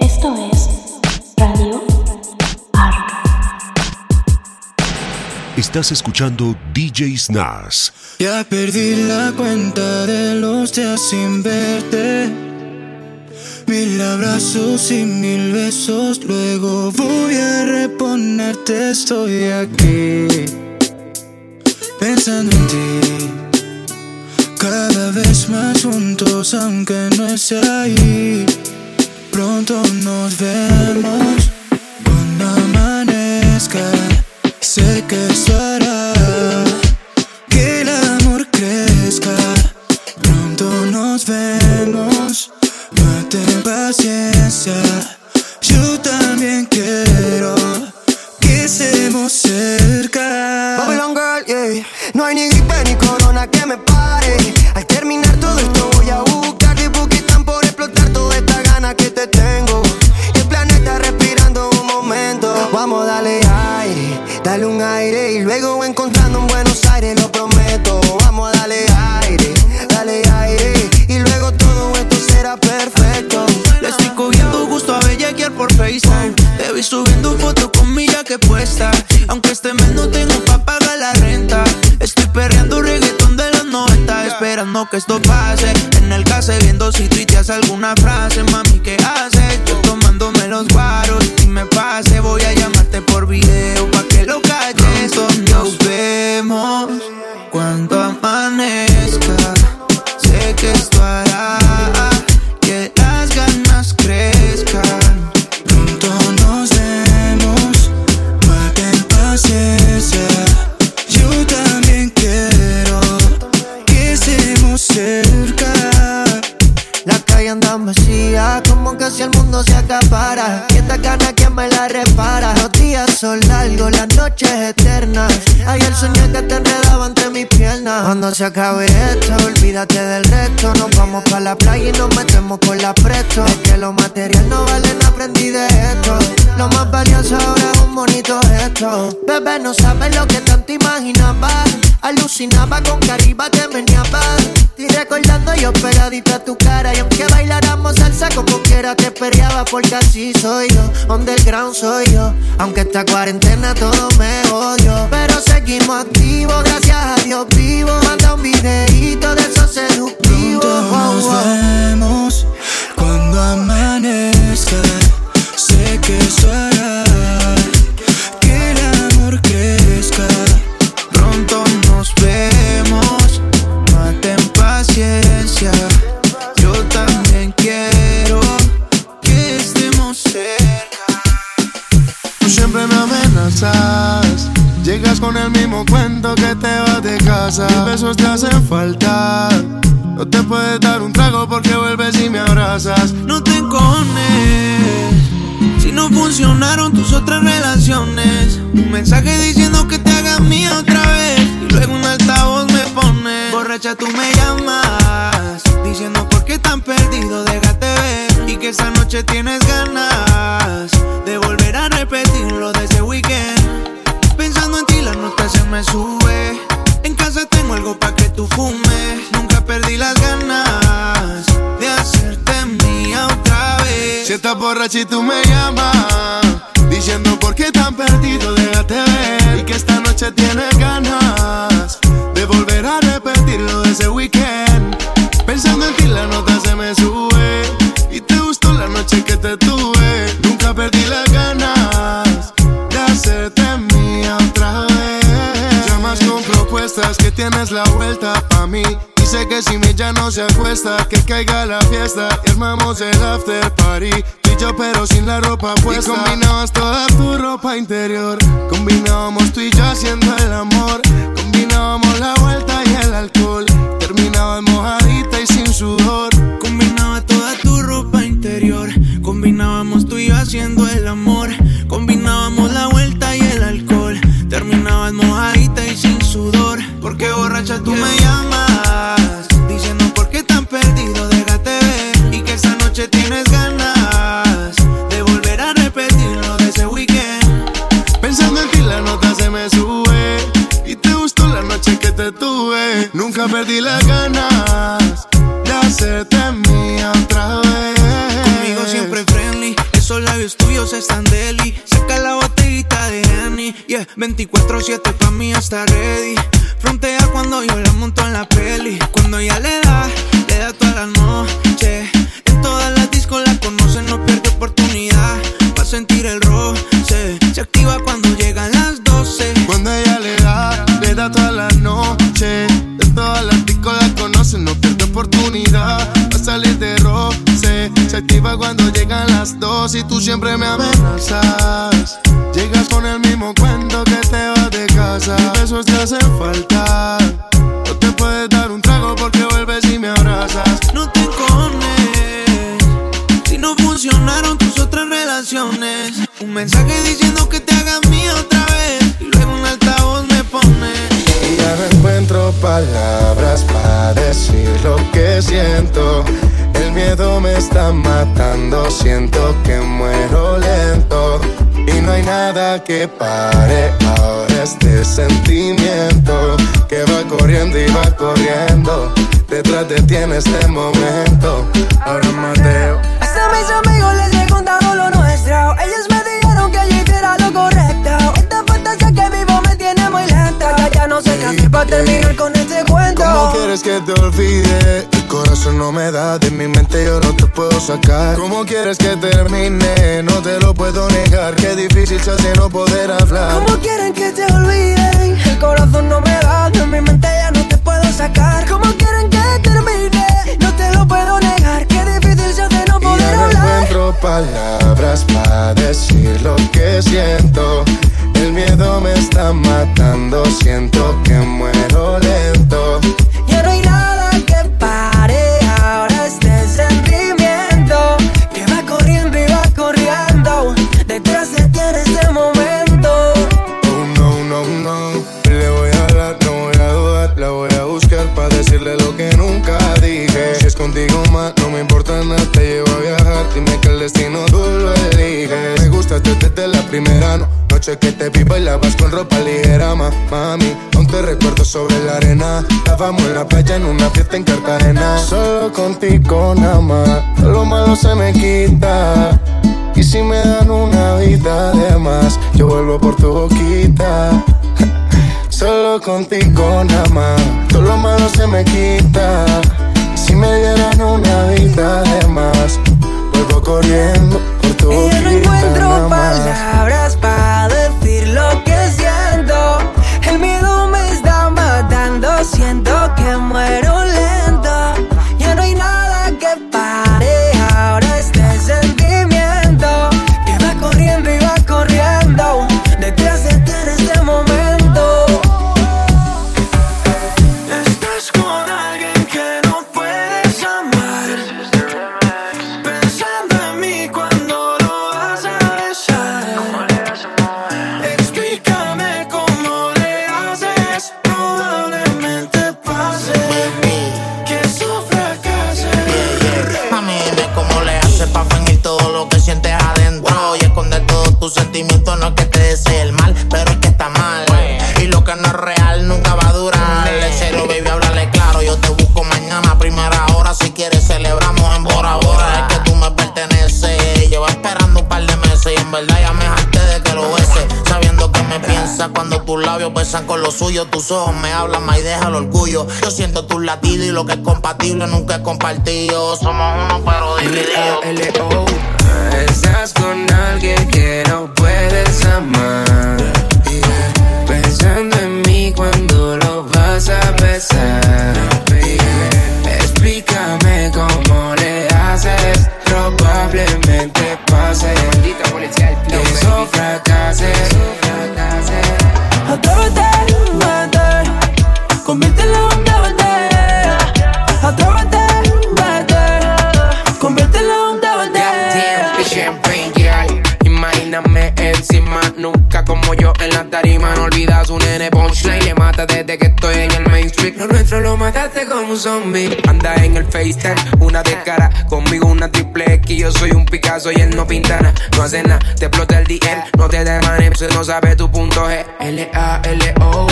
Esto es Radio Art. Estás escuchando DJ Snaz. Ya perdí la cuenta de los días sin verte. Mil abrazos y mil besos, luego voy a reponerte. Estoy aquí pensando en ti. Cada vez más juntos, aunque no esté ahí. Pronto nos vemos cuando amanezca. Sé que esto hará no tengo pa' pagar la renta. Estoy perreando reggaetón de los 90. Esperando que esto pase. En el case viendo si tuiteas alguna frase. Mami, ¿qué haces? Yo tomándome los guaros. Y me pase, voy a llamarte por video pa' que lo calles. Nos vemos cuando amanezca. Sé que esto hará mundo se acapara. Y esta gana, ¿quién me la repara? Los días son largos, las noches eternas. Ayer soñé que te enredaba entre mis piernas. Cuando se acabe esto, olvídate del resto. Nos vamos pa' la playa y nos metemos con la presto. Es que lo material no vale, nada, aprendí de esto. Lo más valioso ahora es un bonito gesto. Bebé, no sabes lo que tanto imaginaba. Alucinaba con que arriba te meneaba. Y recordando yo pegadito a tu cara. Y aunque bailáramos salsa como quiera te perreaba. Porque así soy yo, underground soy yo. Aunque esta cuarentena todo me odio. Pero seguimos activos, gracias a Dios vivo. Manda un videito de esos seductivos. Pronto nos Oh, oh. vemos Borracha tú me llamas Diciendo por qué tan perdido déjate ver Y que esa noche tienes ganas De volver a repetir lo de ese weekend Pensando en ti la nota se me sube En casa tengo algo pa' que tú fumes Nunca perdí las ganas De hacerte mía otra vez Si estás borracha y tú me llamas, diciendo por qué tan perdido, déjate ver. Y que esta noche tienes ganas ese weekend. Pensando en ti, la nota se me sube. Y te gustó la noche que te tuve. Nunca perdí las ganas de hacerte mía otra vez. Llamas con propuestas que tienes la vuelta pa' mí. Dice que si mi ya no se acuesta, que caiga la fiesta y armamos el after party. Tú y yo, pero sin la ropa puesta. Y combinabas toda tu ropa interior. Combinábamos tú y yo haciendo el amor. Combinábamos la vuelta y el alcohol. Terminabas mojadita y sin sudor. Combinaba toda tu ropa interior. Combinábamos tú y yo haciendo el amor. Combinábamos la vuelta y el alcohol. Terminabas mojadita y sin sudor. Porque borracha tú me llamas. Diciendo por qué tan perdido, déjate ver. Y que esa noche tienes perdí las ganas de hacerte mía otra vez. Conmigo siempre friendly, todos están deli. Saca la botellita de Henny. Yeah, 24-7 pa' mí está ready. Frontea cuando yo la monto en la peli. Cuando da, le Se cuando llegan las dos y tú siempre me amenazas. Llegas con el mismo cuento que te vas de casa. Besos te hacen falta. No te puedes dar un trago porque vuelves y me abrazas. No te encones si no funcionaron tus otras relaciones. Un mensaje diciendo que te hagas mía otra vez y luego un altavoz me pone. Y ya no encuentro palabras para decir lo que siento. Me está matando, siento que muero lento. Y no hay nada que pare ahora este sentimiento que va corriendo y va corriendo. Detrás de ti en este momento. Ahora Mateo. Hasta mis amigos les he contado lo nuestro. Ellos me dijeron que yo hiciera lo correcto. Esta fantasía que vivo me tiene muy lenta. Ya, ya no sé qué hacer para terminar con este cuento. ¿Cómo quieres que te olvide? Corazón no me da, de mi mente yo no te puedo sacar. ¿Cómo quieres que termine? No te lo puedo negar. Qué difícil se hace no poder hablar. ¿Cómo quieren que te olviden? El corazón no me da, de mi mente ya no te puedo sacar. ¿Cómo quieren que termine? No te lo puedo negar. Qué difícil se hace no Y poder ya no hablar. encuentro palabras para decir lo que siento. El miedo me está matando, siento que muero Estábamos en la playa en una fiesta en Cartagena. Solo contigo nada más. Lo malo se me quita. Y si me dan una vida de más, yo vuelvo por tu boquita. Solo contigo nada más, todo lo malo se me quita. Y si me dieran una vida de más, vuelvo corriendo con los suyos Tus ojos me hablan más y deja el orgullo Yo siento tus latidos y lo que es compatible nunca es compartido Somos uno pero divididos L.O. Estás con alguien que no puedes amar. tiene punchline, le mata desde que estoy en el main street. Lo nuestro lo mataste como un zombie. Anda en el FaceTime, una de cara, conmigo una triple X. Yo soy un Picasso y él no pinta nada, no hace nada. Te explota el DM, no te dejan, no sabe tu punto G. L-A-L-O.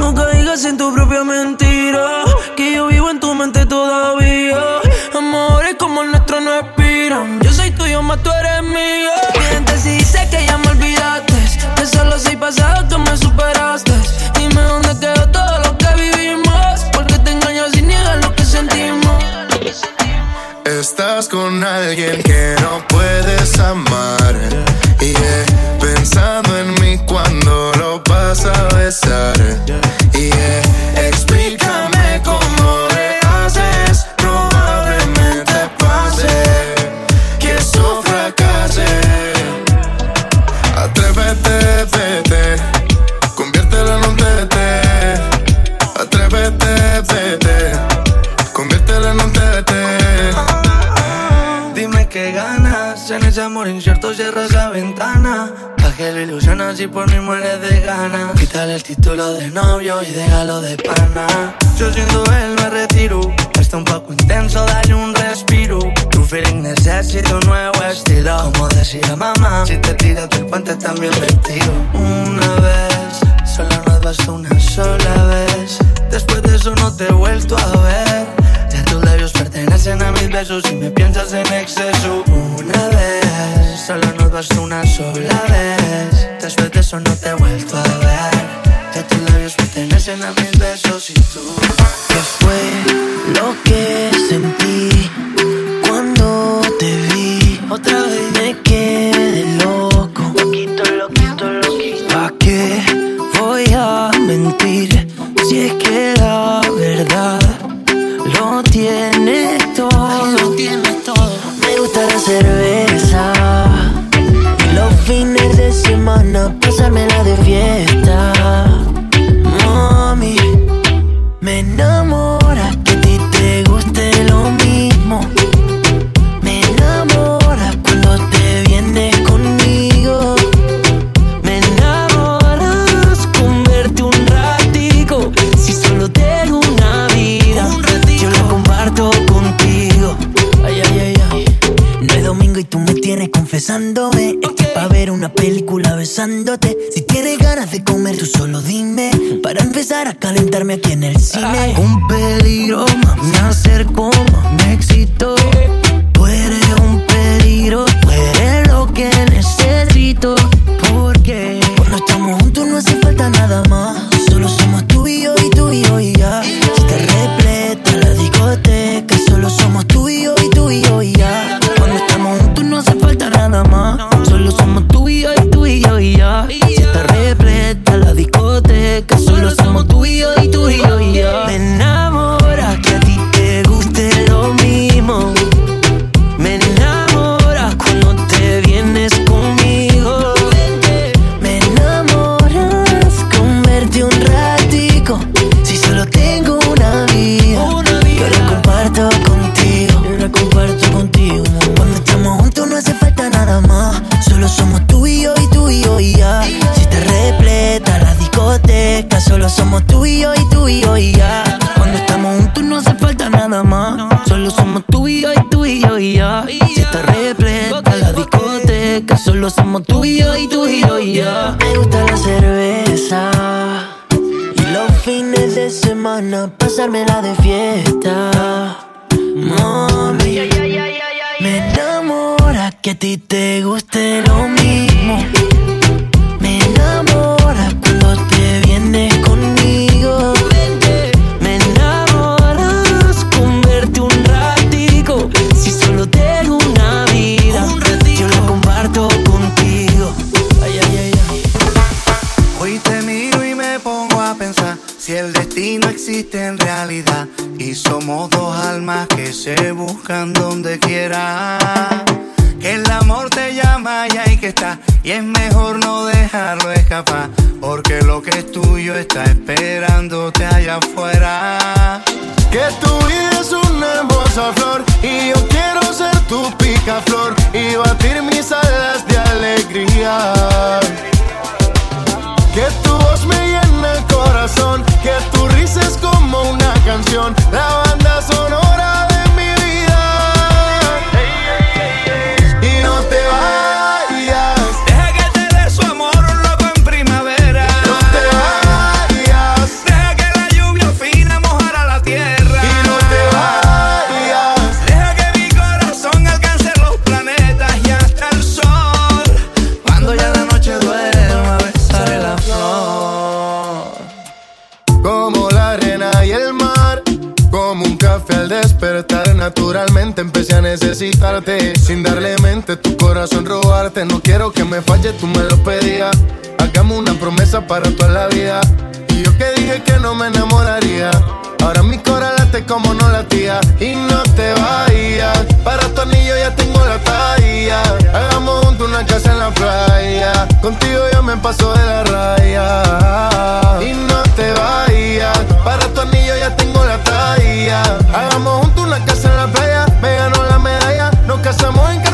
No caigas en tu propia mentira, que yo vivo en tu mente todavía. Amores como el nuestro no expiran. Yo soy tuyo, más tú eres mío. Mientes si dices que ya me olvidaste, que solo soy pasado tú me superaste. Estás con alguien que no puedes amar. el título de novio y déjalo de pana. Yo siendo él me retiro. Está un poco intenso, dale un respiro. Tu feeling necesita un nuevo estilo. Como decía mamá, si te tiras del puente también me tiro. Una vez, solo nos basta una sola vez. Después de eso no te he vuelto a ver. Pertenecen a mis besos y me piensas en exceso Una vez, solo nos vas una sola vez. Después de eso no te he vuelto a ver. Ya tus labios pertenecen a mis besos y tú. ¿Qué fue lo que sentí cuando te vi? Otra vez me quedé loco. Loquito, loquito, loquito. ¿Pa' qué voy a mentir si es que la verdad para empezar a calentarme aquí en el cine. Un peligro, me acerco, me excito. Tú eres un peligro, tú eres lo que necesito. Porque cuando estamos juntos no hace falta nada más. que a ti te guste lo mismo. Tu vida es una hermosa flor y yo quiero ser tu picaflor y batir mis alas de alegría. Que tu voz me llena el corazón, que tu risa es como una canción. Repente empecé a necesitarte. Sin darle mente, tu corazón robarte. No quiero que me falle, tú me lo pedías. Hagamos una promesa para toda la vida. Y yo que dije que no me enamoraría. Ahora mi corazón late como no latía. Y no te vayas. Para tu anillo ya tengo la talla. Hagamos juntos una casa en la playa. Contigo ya me paso de la raya. Y no te vayas. Para tu anillo ya tengo Hagamos juntos una casa en la playa. Me ganó la medalla. Nos casamos en Cartagena,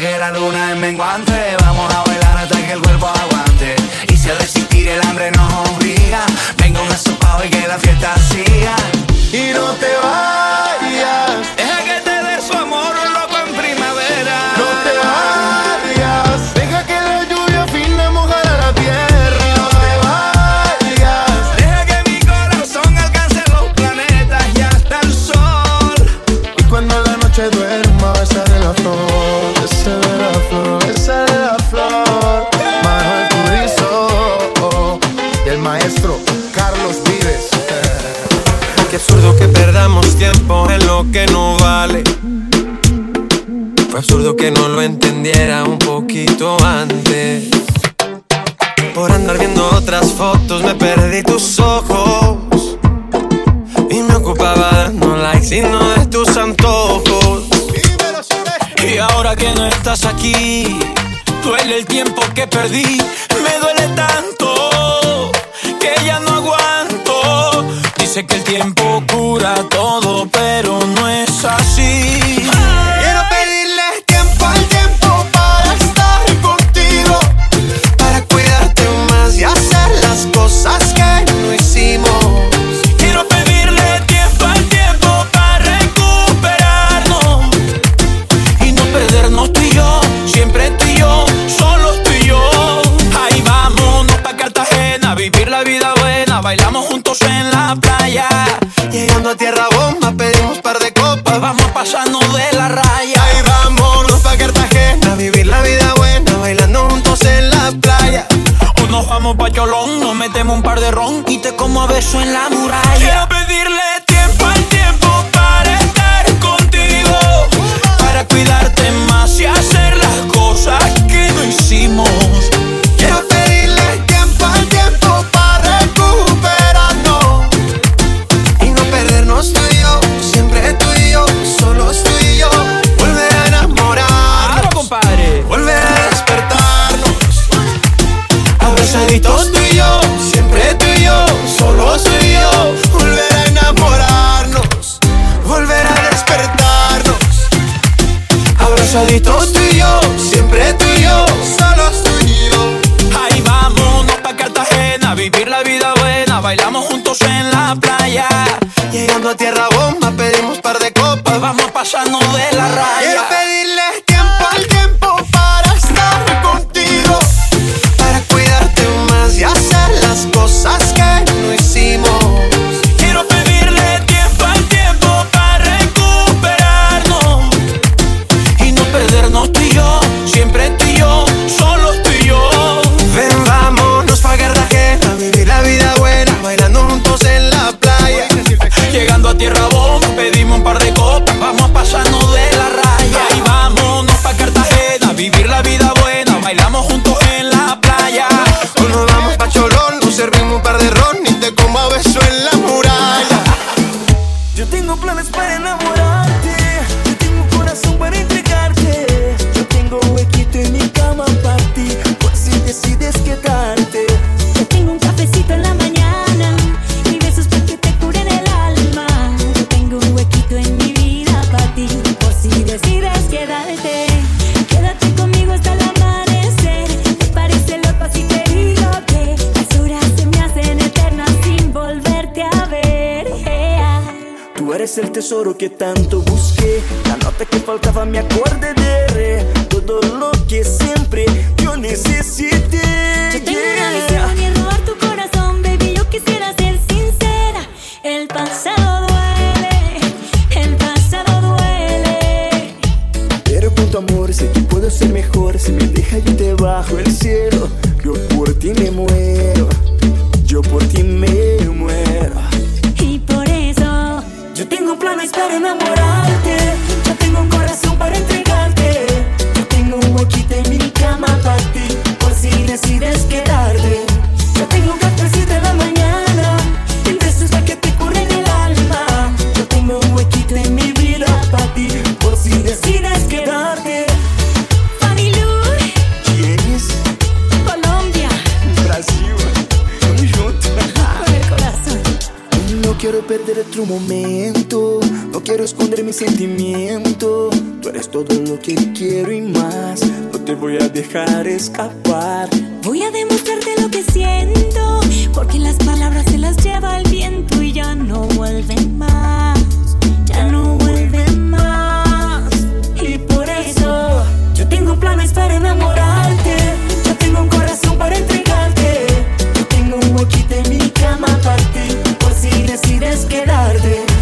que la luna es menguante, vamos a bailar hasta que el cuerpo aguante. Y si a resistir el hambre nos obliga, venga un asopado y que la fiesta siga. Y no te vayas. Ojos. Y me ocupaba dando likes y no de tus antojos. Y ahora que no estás aquí, duele el tiempo que perdí. Me duele tanto que ya no aguanto. Dice que el tiempo cura todo, pero no es así. Cartagena, vivir la vida buena, bailamos juntos en la playa. Llegando a tierra bomba pedimos par de copas, Vamos pasando de la raya. Ahí vámonos pa' Cartagena, vivir la vida buena, bailando juntos en la playa. O nos vamos pa' Cholón, nos metemos un par de ron y te como a beso en la muralla. Abrazaditos tú y yo, siempre tú y yo, solos tú y yo, volver a enamorarnos, volver a despertarnos, abrazaditos tú y yo, siempre tú y yo, solos tú y yo. Ahí vámonos pa' Cartagena, vivir la vida buena, bailamos juntos en la playa. Llegando a tierra bomba pedimos par de copas. Vamos pasando de la raya. tesoro que tanto busqué. La nota que faltaba me acorde de re. Todo lo que siempre yo necesité. Yo tengo una visión y robar tu corazón, baby. Yo quisiera ser sincera. El pasado duele, el pasado duele. Pero con tu amor sé que puedo ser mejor. Si me deja yo te bajo el cielo. No te voy a dejar escapar. Voy a demostrarte lo que siento, porque las palabras se las lleva el viento y ya no vuelven más. Ya no vuelven más. Y por eso yo tengo planes para enamorarte. Yo tengo un corazón para entregarte. Yo tengo un huequito en mi cama para ti, por si decides quedarte.